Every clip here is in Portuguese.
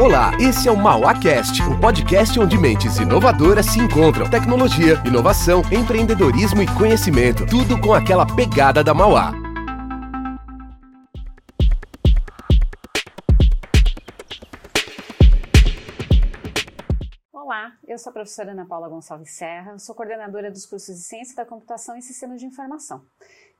Olá, esse é o MauaCast, o um podcast onde mentes inovadoras se encontram. Tecnologia, inovação, empreendedorismo e conhecimento. Tudo com aquela pegada da Mauá. Olá, eu sou a professora Ana Paula Gonçalves Serra, sou coordenadora dos cursos de Ciência da Computação e Sistemas de Informação.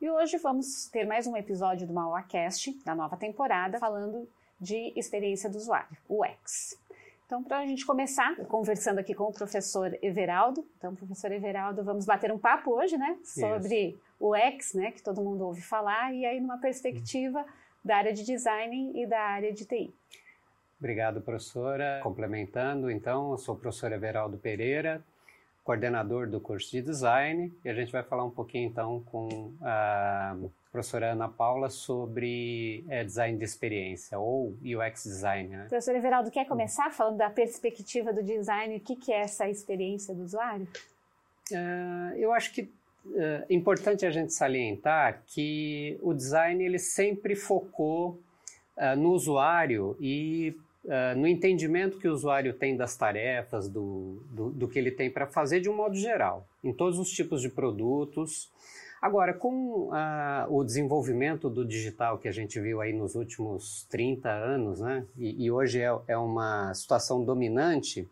E hoje vamos ter mais um episódio do MauaCast, da nova temporada, falando de experiência do usuário, o UX. Então, para a gente começar, conversando aqui com o professor Everaldo. Então, professor Everaldo, vamos bater um papo hoje, né? Sobre o UX, né? Que todo mundo ouve falar, e aí numa perspectiva da área de design e da área de TI. Obrigado, professora. Complementando, então, eu sou o professor Everaldo Pereira, coordenador do curso de design, e a gente vai falar um pouquinho, então, com a professora Ana Paula sobre é, design de experiência ou UX design. Né? Professor Everaldo, quer começar falando da perspectiva do design? O que, que é essa experiência do usuário? Uh, eu acho que é uh, importante a gente salientar que o design ele sempre focou uh, no usuário e no entendimento que o usuário tem das tarefas, do, do, do que ele tem para fazer de um modo geral, em todos os tipos de produtos, Agora, com ah, o desenvolvimento do digital que a gente viu aí nos últimos 30 anos, né, e, e hoje é, é, uma situação dominante,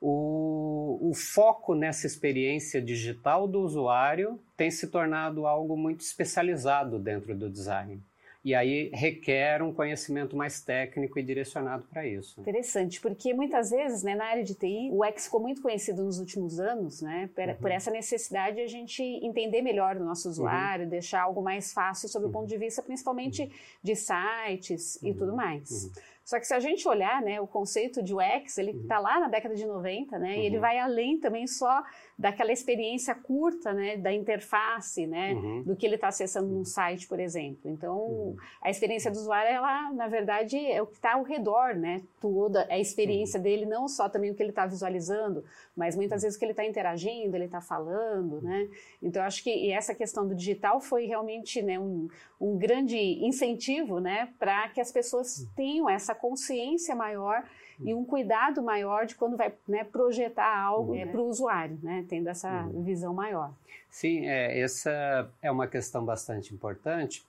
o, o, foco nessa experiência digital do usuário tem se tornado algo muito especializado dentro do design. E aí requer um conhecimento mais técnico e direcionado para isso. Interessante, porque muitas vezes, né, na área de TI, o X ficou muito conhecido nos últimos anos, né, por, uhum. por essa necessidade de a gente entender melhor o nosso usuário, uhum. deixar algo mais fácil sob uhum. o ponto de vista, principalmente uhum. de sites e tudo uhum. mais. Uhum. Só que se a gente olhar, né, o conceito de UX, ele está lá na década de 90, né, e ele vai além também só daquela experiência curta, né, da interface, né, uhum. do que ele está acessando num site, por exemplo. Então, uhum. a experiência do usuário, ela, na verdade, é o que está ao redor, né, toda a experiência uhum. dele, não só também o que ele está visualizando, mas muitas vezes o que ele está interagindo, ele está falando, né. Então, eu acho que essa questão do digital foi realmente, né, um, um grande incentivo, né, para que as pessoas tenham essa consciência maior e um cuidado maior de quando vai né, projetar algo uhum. é, para o usuário, né, tendo essa uhum. visão maior. Sim, é, essa é uma questão bastante importante,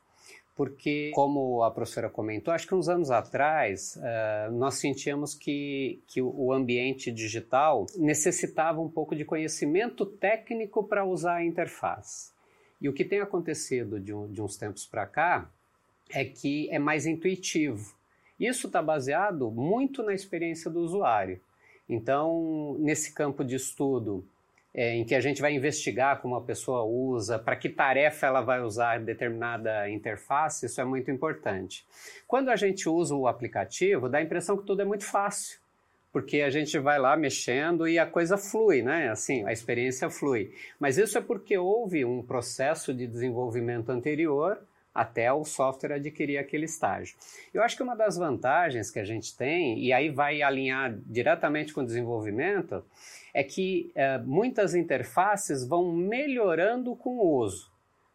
porque, como a professora comentou, acho que uns anos atrás uh, nós sentíamos que, que o ambiente digital necessitava um pouco de conhecimento técnico para usar a interface. E o que tem acontecido de, um, de uns tempos para cá é que é mais intuitivo. Isso está baseado muito na experiência do usuário. Então, nesse campo de estudo, é, em que a gente vai investigar como a pessoa usa, para que tarefa ela vai usar determinada interface, isso é muito importante. Quando a gente usa o aplicativo, dá a impressão que tudo é muito fácil, porque a gente vai lá mexendo e a coisa flui, né? Assim, a experiência flui. Mas isso é porque houve um processo de desenvolvimento anterior até o software adquirir aquele estágio. Eu acho que uma das vantagens que a gente tem, e aí vai alinhar diretamente com o desenvolvimento, é que é, muitas interfaces vão melhorando com o uso.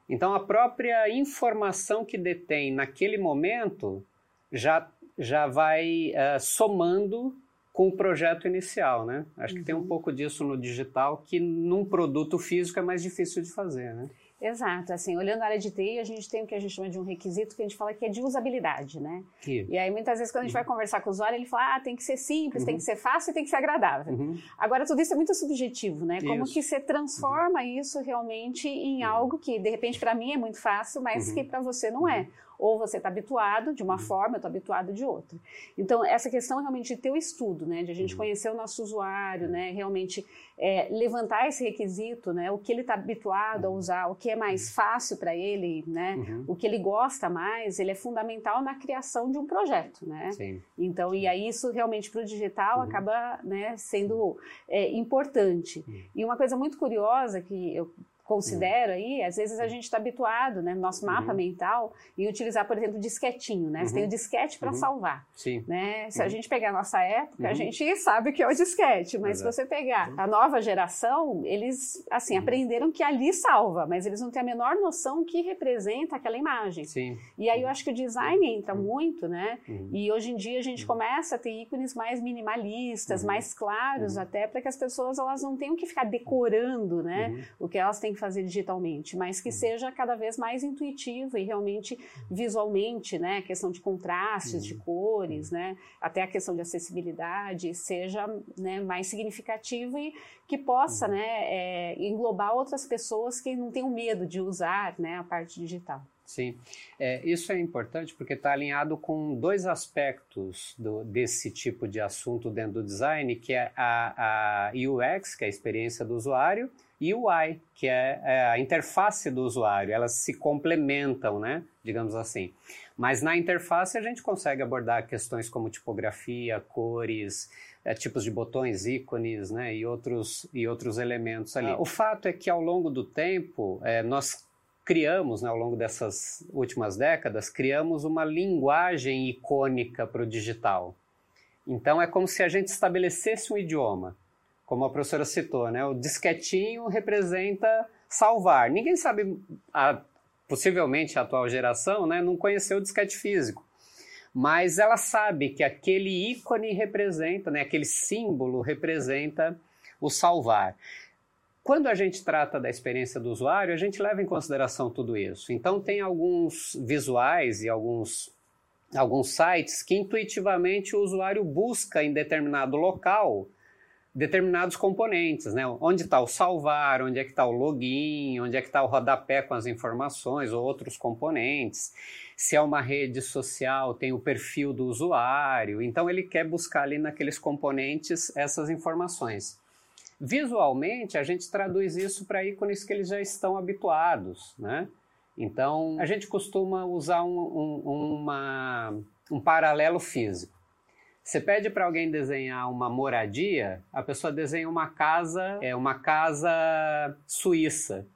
Então, a própria informação que detém naquele momento já, já vai é, somando com o projeto inicial, né? Acho uhum. que tem um uhum. pouco disso no digital que num produto físico é mais difícil de fazer, né? Exato, assim, olhando a área de TI, a gente tem o que a gente chama de um requisito que a gente fala que é de usabilidade, né? Que... E aí, muitas vezes, quando a gente uhum. vai conversar com o usuário, ele fala, ah, tem que ser simples, uhum. tem que ser fácil e tem que ser agradável. Uhum. Agora, tudo isso é muito subjetivo, né? Como isso. que você transforma isso realmente em uhum. algo que, de repente, para mim é muito fácil, mas uhum. que para você não é. Ou você está habituado de uma uhum. forma, eu estou habituado de outra. Então, essa questão realmente de ter o estudo, né? De a gente uhum. conhecer o nosso usuário, né? Realmente é, levantar esse requisito, né? O que ele está habituado a uhum. usar, o que é mais fácil para ele, né? Uhum. O que ele gosta mais, ele é fundamental na criação de um projeto, né? Sim. Então, e aí isso realmente para o digital uhum. acaba né, sendo é, importante. Uhum. E uma coisa muito curiosa que eu considero aí, às vezes a gente está habituado, né, no nosso mapa uhum. mental, em utilizar, por exemplo, o disquetinho, né? Uhum. Você tem o disquete para uhum. salvar. Sim. Né? Se a uhum. gente pegar a nossa época, a uhum. gente sabe o que é o disquete, mas Exato. se você pegar a nova geração, eles, assim, uhum. aprenderam que ali salva, mas eles não têm a menor noção que representa aquela imagem. Sim. E aí eu acho que o design entra muito, né? E hoje em dia a gente começa a ter ícones mais minimalistas, mais claros até, para que as pessoas elas não tenham que ficar decorando, né? O que elas têm fazer digitalmente, mas que uhum. seja cada vez mais intuitivo e realmente visualmente, né? A questão de contrastes, de uhum. cores, né? Até a questão de acessibilidade seja né, mais significativo e que possa, uhum. né? É, englobar outras pessoas que não tenham medo de usar, né? A parte digital. Sim, é, isso é importante porque está alinhado com dois aspectos do, desse tipo de assunto dentro do design, que é a, a UX, que é a experiência do usuário, UI, que é, é, a interface do usuário. Elas se complementam, né? Digamos assim. Mas na interface a gente consegue abordar questões como tipografia, cores, é, tipos de botões, ícones, né? E outros, e outros elementos ali. Ah, o fato é que ao longo do tempo é, nós criamos, né, ao longo dessas últimas décadas, criamos uma linguagem icônica para o digital. Então é como se a gente estabelecesse um idioma como a professora citou, né? O disquetinho representa salvar. Ninguém sabe, a, possivelmente a atual geração, né, não conheceu o disquete físico. Mas ela sabe que aquele ícone representa, né, aquele símbolo representa o salvar. Quando a gente trata da experiência do usuário, a gente leva em consideração tudo isso. Então, tem alguns visuais e alguns, alguns sites que intuitivamente o usuário busca em determinado local determinados componentes, né? Onde está o salvar, onde é que está o login, onde é que está o rodapé com as informações ou outros componentes. Se é uma rede social, tem o perfil do usuário. Então ele quer buscar ali naqueles componentes essas informações. Visualmente, a gente traduz isso para ícones que eles já estão habituados, né? Então, a gente costuma usar um, um, uma, um paralelo físico. Você pede para alguém desenhar uma moradia, a pessoa desenha uma casa, é uma casa suíça,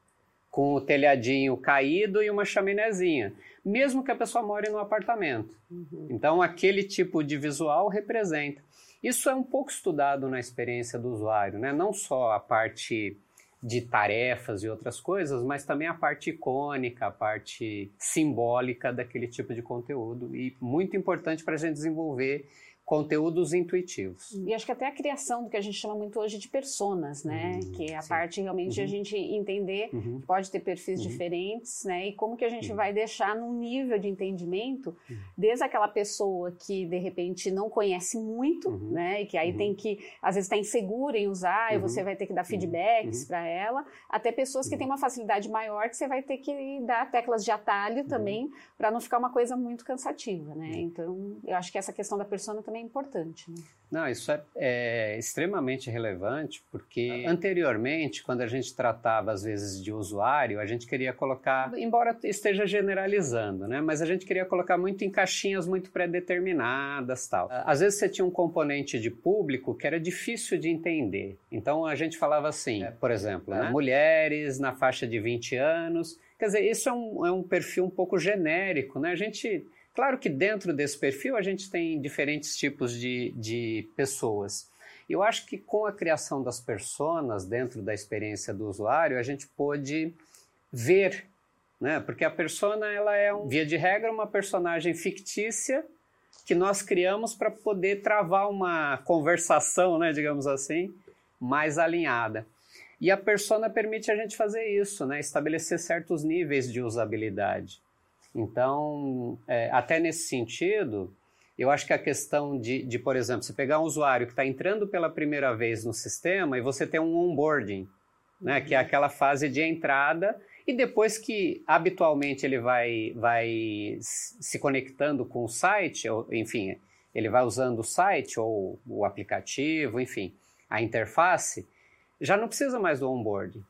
com o telhadinho caído e uma chaminézinha, mesmo que a pessoa more no apartamento. Uhum. Então, aquele tipo de visual representa. Isso é um pouco estudado na experiência do usuário, né? não só a parte de tarefas e outras coisas, mas também a parte icônica, a parte simbólica daquele tipo de conteúdo. E muito importante para a gente desenvolver conteúdos intuitivos. E acho que até a criação do que a gente chama muito hoje de personas, né? Uhum, que é a sim. parte realmente uhum. de a gente entender uhum. que pode ter perfis uhum. diferentes, né? E como que a gente uhum. vai deixar num nível de entendimento, uhum. desde aquela pessoa que de repente não conhece muito, né? E que aí tem que, às vezes está insegura em usar e você vai ter que dar feedbacks para ela, até pessoas que têm uma facilidade maior que você vai ter que dar teclas de atalho também para não ficar uma coisa muito cansativa, né? Então, eu acho que essa questão da persona também importante. Né? Não, isso é, é, extremamente relevante, porque anteriormente, quando a gente tratava às vezes de usuário, a gente queria colocar, embora esteja generalizando, né? Mas a gente queria colocar muito em caixinhas muito pré-determinadas tal. Às vezes você tinha um componente de público que era difícil de entender. Então a gente falava assim, por exemplo, né? mulheres na faixa de 20 anos. Quer dizer, isso é um, é um perfil um pouco genérico, né? A gente Claro que dentro desse perfil a gente tem diferentes tipos de, de pessoas. Eu acho que com a criação das personas dentro da experiência do usuário, a gente pôde ver, né? Porque a persona ela é, um, via de regra, uma personagem fictícia que nós criamos para poder travar uma conversação, né, digamos assim, mais alinhada. E a persona permite a gente fazer isso, né, estabelecer certos níveis de usabilidade. Então, é, até nesse sentido, eu acho que a questão de, de por exemplo, você pegar um usuário que está entrando pela primeira vez no sistema e você tem um onboarding, né, que é uhum. aquela fase de entrada e depois que habitualmente ele vai, vai se conectando com o site, ou, enfim, ele vai usando o site ou o aplicativo, enfim, a interface, já não precisa mais do onboarding.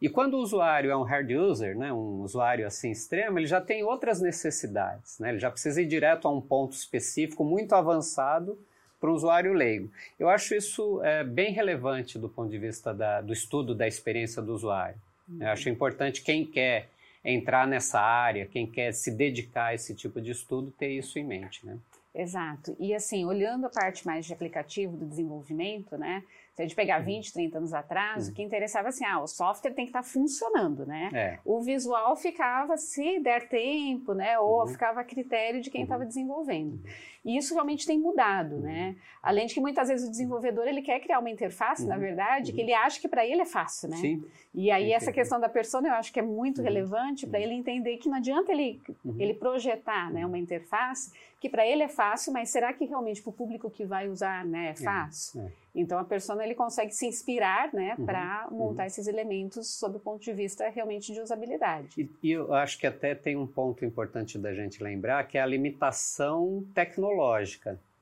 E quando o usuário é um hard user, né, um usuário assim extremo, ele já tem outras necessidades, né? ele já precisa ir direto a um ponto específico muito avançado para o usuário leigo. Eu acho isso é, bem relevante do ponto de vista da, do estudo da experiência do usuário. Eu acho importante quem quer entrar nessa área, quem quer se dedicar a esse tipo de estudo, ter isso em mente, né? Exato. E assim, olhando a parte mais de aplicativo do desenvolvimento, né? Se a gente pegar 20, uhum. 30 anos atrás, uhum. o que interessava assim, ah, o software tem que estar tá funcionando, né? É. O visual ficava se der tempo, né? Ou uhum. ficava a critério de quem estava uhum. desenvolvendo. Uhum. E isso realmente tem mudado, né? Uhum. Além de que muitas vezes o desenvolvedor ele quer criar uma interface, na verdade, que ele acha que para ele é fácil, né? Sim. E aí essa questão da persona eu acho que é muito relevante para ele entender que não adianta ele, ele projetar né, uma interface que para ele é fácil, mas será que realmente para o público que vai usar né, é, é fácil? É. Então a persona ele consegue se inspirar né, uhum, para montar uhum. esses elementos sob o ponto de vista realmente de usabilidade. E, e, eu acho que até tem um ponto importante da gente lembrar que é a limitação tecnológica.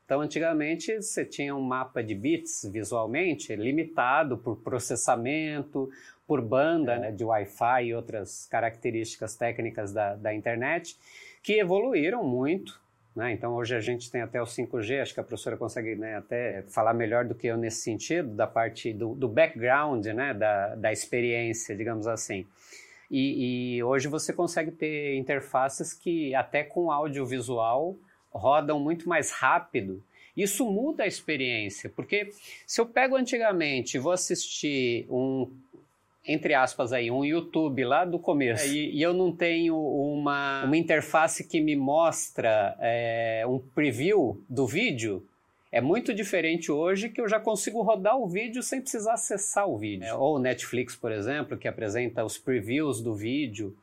Então, antigamente, você tinha um mapa de bits visualmente limitado por processamento, por banda é. né, de Wi-Fi e outras características técnicas da, da internet, que evoluíram muito né? Então, hoje a gente tem até o 5G, acho que a professora consegue né, até falar melhor do que eu nesse sentido, da parte do, do background, né, da, da experiência, digamos assim. E, e, hoje você consegue ter interfaces que, até com audiovisual, rodam muito mais rápido. Isso muda a experiência, porque se eu pego antigamente e vou assistir um entre aspas aí, um YouTube lá do começo é, e, e, eu não tenho uma, uma interface que me mostra é, um preview do vídeo, é muito diferente hoje que eu já consigo rodar o vídeo sem precisar acessar o vídeo. É, ou Netflix, por exemplo, que apresenta os previews do vídeo.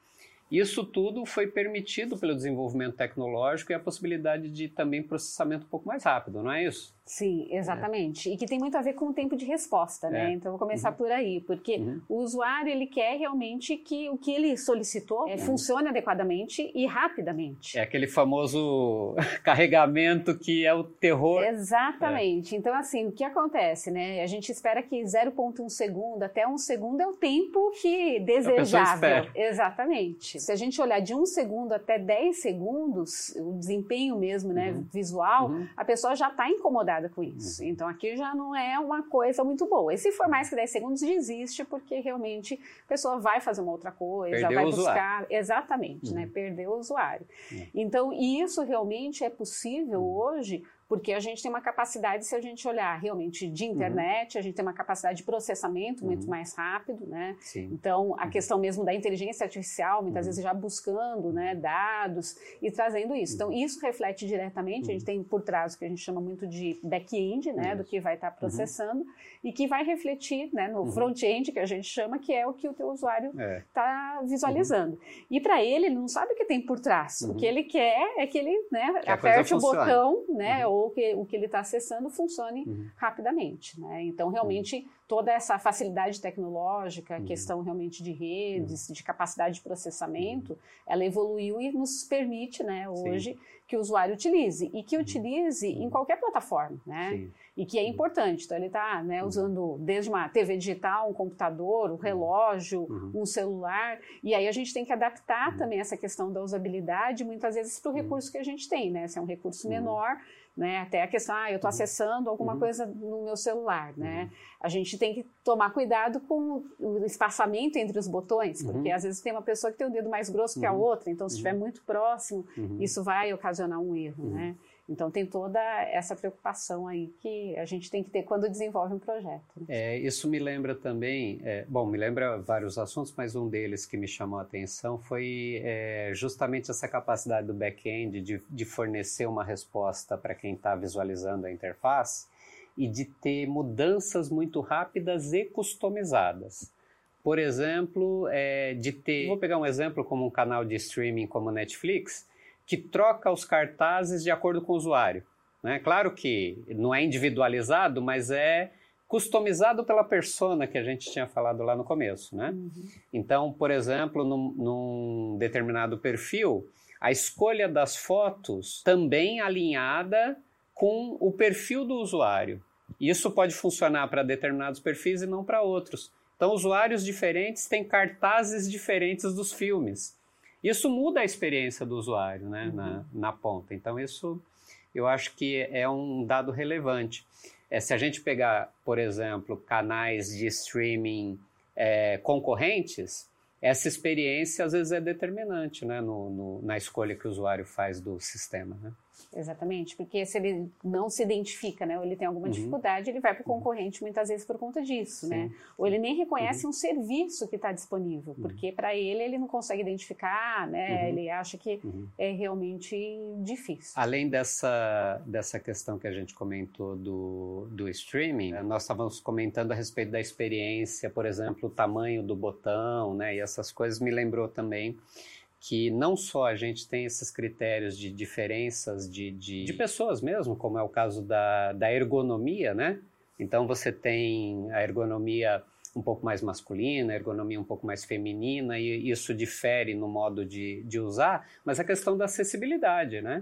Isso tudo foi permitido pelo desenvolvimento tecnológico e a possibilidade de também processamento um pouco mais rápido, não é isso? Sim, exatamente. É. E que tem muito a ver com o tempo de resposta, né? É. Então vou começar uhum. por aí, porque uhum. o usuário ele quer realmente que o que ele solicitou é, funcione adequadamente e rapidamente. É aquele famoso carregamento que é o terror. Exatamente. É. Então assim, o que acontece, né? A gente espera que 0.1 segundo até um segundo é o tempo que desejável. Exatamente. Se a gente olhar de um segundo até 10 segundos, o desempenho mesmo, né, uhum. visual, uhum. a pessoa já está incomodada com isso. Uhum. Então aqui já não é uma coisa muito boa. E se for mais que 10 segundos, desiste, porque realmente a pessoa vai fazer uma outra coisa, Perdeu vai buscar. Exatamente, né? uhum. né? Perder o usuário. Uhum. Então, isso realmente é possível uhum. hoje porque a gente tem uma capacidade, se a gente olhar realmente de uhum. internet, uhum. a gente tem uma capacidade de processamento uhum. muito mais rápido, né? Sim. Então, a uhum. questão mesmo da inteligência artificial, muitas uhum. vezes já buscando né, dados e trazendo isso. Então, uhum. isso reflete diretamente, a gente tem por trás o que a gente chama muito de back-end, né, do que vai estar tá processando, e que vai refletir né, no front-end, que a gente chama, que é o que o teu usuário está é. visualizando. E para ele, ele não sabe o que tem por trás. O que ele quer é que ele né, aperte o botão, né, ou que o que ele está acessando funcione uhum. rapidamente. Né? Então, realmente, uhum. toda essa facilidade tecnológica, uhum. questão realmente de redes, uhum. de capacidade de processamento, uhum. ela evoluiu e nos permite, né, hoje, Sim. que o usuário utilize e que uhum. utilize em qualquer plataforma, né? Sim. E que é importante. Então, ele está né, usando desde uma TV digital, um computador, um relógio, um celular. E aí a gente tem que adaptar também essa questão da usabilidade, muitas vezes, para o recurso que a gente tem, né? Se é um recurso menor, né? Até a questão, ah, eu estou uhum. acessando alguma uhum. coisa no meu celular, né? Uhum. A gente tem que tomar cuidado com o espaçamento entre os botões, porque uhum. às vezes tem uma pessoa que tem o dedo mais grosso que a uhum. outra, então se estiver muito próximo, isso vai ocasionar um erro, né? Então tem toda essa preocupação aí que a gente tem que ter quando desenvolve um projeto. Né? É, isso me lembra também, é, bom, me lembra vários assuntos, mas um deles que me chamou a atenção foi é, justamente essa capacidade do back-end de, de fornecer uma resposta para quem está visualizando a interface e de ter mudanças muito rápidas e customizadas. Por exemplo, é, de ter. Vou pegar um exemplo como um canal de streaming como Netflix que troca os cartazes de acordo com o usuário. Né? Claro que não é individualizado, mas é customizado pela persona que a gente tinha falado lá no começo. Né? Uhum. Então, por exemplo, num, num determinado perfil, a escolha das fotos também alinhada com o perfil do usuário. Isso pode funcionar para determinados perfis e não para outros. Então, usuários diferentes têm cartazes diferentes dos filmes. Isso muda a experiência do usuário né, uhum. na, na ponta. Então, isso eu acho que é um dado relevante. É, se a gente pegar, por exemplo, canais de streaming é, concorrentes, essa experiência às vezes é determinante né, no, no, na escolha que o usuário faz do sistema. Né? Exatamente, porque se ele não se identifica, né, ou ele tem alguma uhum. dificuldade, ele vai para o uhum. concorrente muitas vezes por conta disso, né? Sim. né? Ou ele nem reconhece uhum. um serviço que está disponível, uhum. porque para ele ele não consegue identificar, né? Uhum. Ele acha que é realmente difícil. Além dessa dessa questão que a gente comentou do, do streaming, nós estávamos comentando a respeito da experiência, por exemplo, o tamanho do botão, né? E essas coisas me lembrou também que não só a gente tem esses critérios de diferenças de, de, de pessoas mesmo, como é o caso da, da ergonomia, né? Então você tem a ergonomia um pouco mais masculina, a ergonomia um pouco mais feminina, e isso difere no modo de, de usar, mas a questão da acessibilidade, né?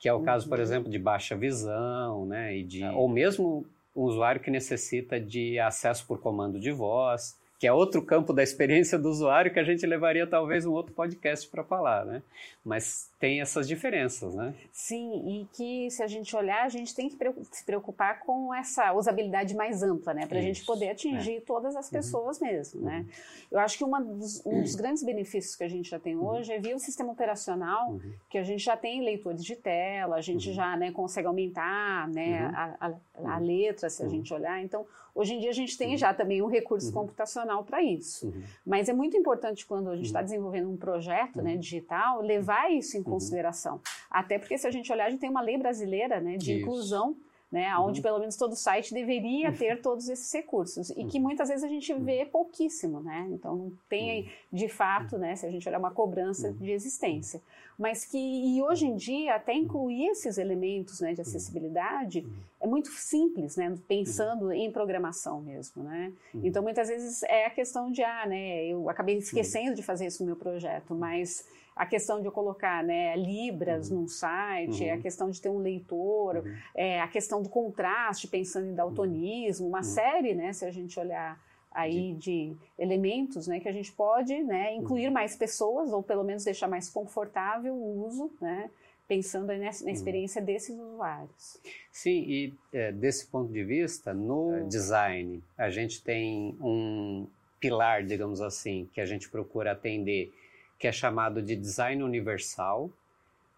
Que é o caso, por uhum. exemplo, de baixa visão, né? E de, ou mesmo um usuário que necessita de acesso por comando de voz que é outro campo da experiência do usuário que a gente levaria talvez um outro podcast para falar, né? Mas tem essas diferenças, né? Sim, e que se a gente olhar, a gente tem que se preocupar com essa usabilidade mais ampla, né? Para a gente poder atingir é. todas as uhum. pessoas uhum. mesmo, né? Uhum. Eu acho que dos, um dos grandes benefícios que a gente já tem uhum. hoje é via o sistema operacional, uhum. que a gente já tem leitores de tela, a gente uhum. já né, consegue aumentar né, a, a, a, letra, se a gente olhar. Então, hoje em dia a gente tem já também um recurso computacional para isso. Mas é muito importante quando a gente está desenvolvendo um projeto né, digital, levar isso em consideração. Até porque se a gente olhar, a gente tem uma lei brasileira né, de Isso. inclusão né, onde uhum. pelo menos todo site deveria ter todos esses recursos. E que uhum. muitas vezes a gente vê uhum. pouquíssimo, né? Então não tem de fato, né, se a gente olhar uma cobrança de existência, mas que e hoje em dia até incluir esses elementos, né, de acessibilidade é muito simples, né, pensando em programação mesmo, né? Então muitas vezes é a questão de ah, né, eu acabei esquecendo de fazer isso no meu projeto, mas a questão de colocar né, libras uhum. num site, uhum. a questão de ter um leitor, uhum. é, a questão do contraste, pensando em daltonismo, uma uhum. série, né, se a gente olhar aí de elementos né, que a gente pode né, incluir uhum. mais pessoas ou pelo menos deixar mais confortável o uso, né, pensando na, na uhum. experiência desses usuários. Sim, e é, desse ponto de vista, no é. design, a gente tem um pilar, digamos assim, que a gente procura atender que é chamado de design universal,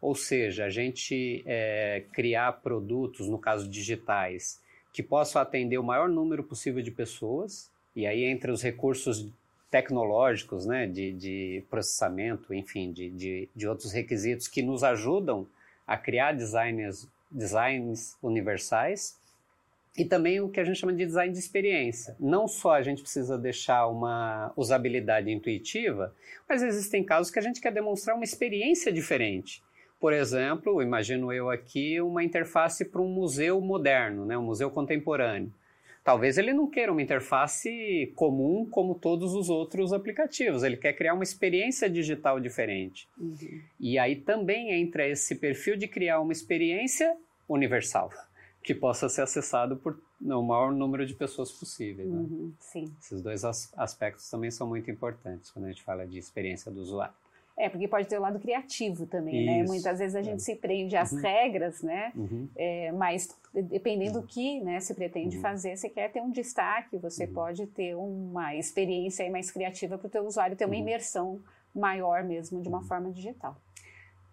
ou seja, a gente é, criar produtos, no caso digitais, que possam atender o maior número possível de pessoas, e aí entre os recursos tecnológicos, né, de, de processamento, enfim, de, de, de, outros requisitos que nos ajudam a criar designs, designs universais, e também o que a gente chama de design de experiência. Não só a gente precisa deixar uma usabilidade intuitiva, mas existem casos que a gente quer demonstrar uma experiência diferente. Por exemplo, imagino eu aqui uma interface para um museu moderno, né, um museu contemporâneo. Talvez ele não queira uma interface comum como todos os outros aplicativos. Ele quer criar uma experiência digital diferente. Uhum. E aí também entra esse perfil de criar uma experiência universal que possa ser acessado por o maior número de pessoas possível. Né? Uhum, sim. Esses dois as aspectos também são muito importantes quando a gente fala de experiência do usuário. É, porque pode ter o lado criativo também, né? Isso, né? Muitas vezes a gente é. se prende às uhum. regras, né? Uhum. É, mas dependendo do que né, se pretende uhum. fazer, você quer ter um destaque, você uhum. pode ter uma experiência mais criativa para o teu usuário ter uma uhum. imersão maior mesmo de uma forma digital.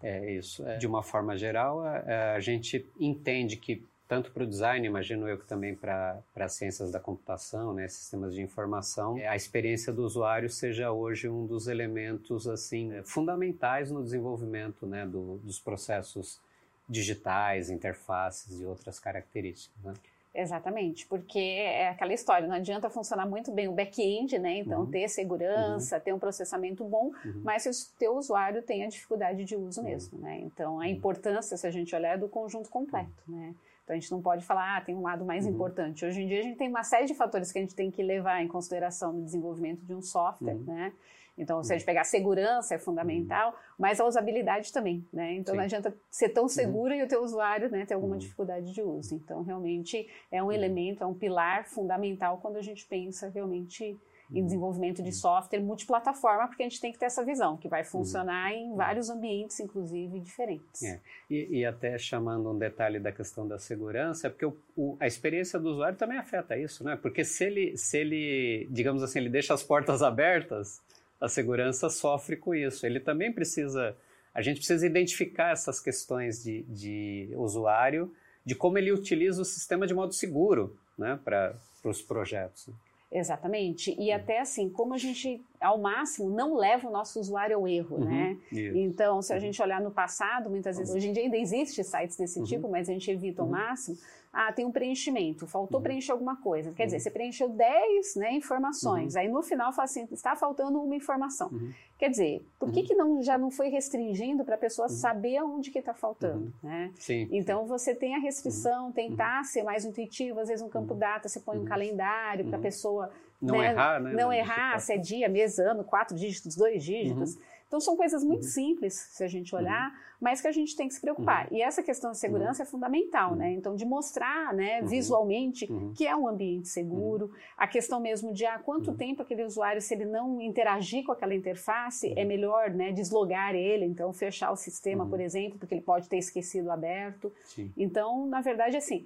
É isso. É, de uma forma geral, a, a gente entende que tanto para o design, imagino eu que também para as ciências da computação, né, sistemas de informação, a experiência do usuário seja hoje um dos elementos assim fundamentais no desenvolvimento né, do, dos processos digitais, interfaces e outras características. Né? Exatamente, porque é aquela história, não adianta funcionar muito bem o back-end, né? Então, uhum. ter segurança, uhum. ter um processamento bom, uhum. mas se o teu usuário tem a dificuldade de uso uhum. mesmo, né? Então, a uhum. importância, se a gente olhar, é do conjunto completo, né? Então a gente não pode falar, ah, tem um lado mais uhum. importante. Hoje em dia a gente tem uma série de fatores que a gente tem que levar em consideração no desenvolvimento de um software, uhum. né? Então, se a gente pegar segurança é fundamental, uhum. mas a usabilidade também, né? Então, Sim. não adianta ser tão uhum. seguro uhum. e o teu usuário né, ter alguma uhum. dificuldade de uso. Então, realmente é um uhum. elemento, é um pilar fundamental quando a gente pensa realmente em desenvolvimento de software multiplataforma, porque a gente tem que ter essa visão, que vai funcionar em vários ambientes, inclusive, diferentes. É. E, e, até chamando um detalhe da questão da segurança, é porque o, o, a experiência do usuário também afeta isso, né? Porque se ele, se ele, digamos assim, ele deixa as portas abertas, a segurança sofre com isso. Ele também precisa, a gente precisa identificar essas questões de, de usuário, de como ele utiliza o sistema de modo seguro né, para os projetos. Exatamente. E até assim, como a gente, ao máximo, não leva o nosso usuário ao erro, uhum, né? Isso. Então, se a uhum. gente olhar no passado, muitas vezes, hoje em dia ainda existe sites desse uhum. tipo, mas a gente evita ao uhum. máximo. Ah, tem um preenchimento, faltou uhum. preencher alguma coisa. Quer dizer, uhum. você preencheu 10 né, informações, aí no final fala assim, está faltando uma informação. Quer dizer, por que, que não, já não foi restringindo para a pessoa saber aonde que está faltando, né? Sim, então, você tem a restrição, tentar ser mais intuitivo, às vezes um campo data, você põe um calendário para a pessoa não né, errar, né? Não errar, se é dia, mês, ano, quatro dígitos, dois dígitos. Então, são coisas muito uhum. simples, se a gente olhar, uhum. mas que a gente tem que se preocupar. Uhum. E essa questão da segurança é fundamental, né? Então, de mostrar né, visualmente que é um ambiente seguro. A questão mesmo de, ah, quanto tempo aquele usuário, se ele não interagir com aquela interface, é melhor né, deslogar ele, então fechar o sistema, por exemplo, porque ele pode ter esquecido aberto. Sim. Então, na verdade, assim,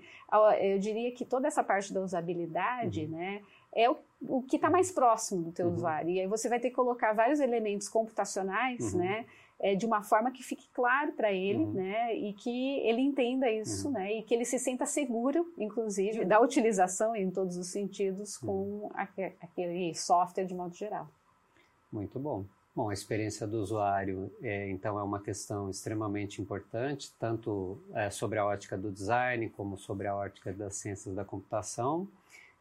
eu diria que toda essa parte da usabilidade, né? é o, o que está mais próximo do teu uhum. usuário. E aí você vai ter que colocar vários elementos computacionais, uhum. né? É, de uma forma que fique claro para ele, uhum. né? E que ele entenda isso, uhum. né? E que ele se sinta seguro, inclusive, da utilização em todos os sentidos com uhum. aquele software de modo geral. Muito bom. Bom, a experiência do usuário, é, então, é uma questão extremamente importante, tanto é, sobre a ótica do design, como sobre a ótica das ciências da computação.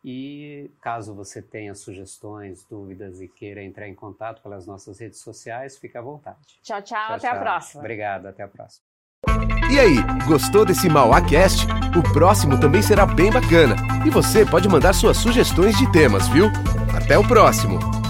E caso você tenha sugestões, dúvidas e queira entrar em contato pelas nossas redes sociais, fique à vontade. Tchau, tchau, tchau até tchau. a próxima. Obrigado, até a próxima. E aí, gostou desse Mauacast? O próximo também será bem bacana. E você pode mandar suas sugestões de temas, viu? Até o próximo!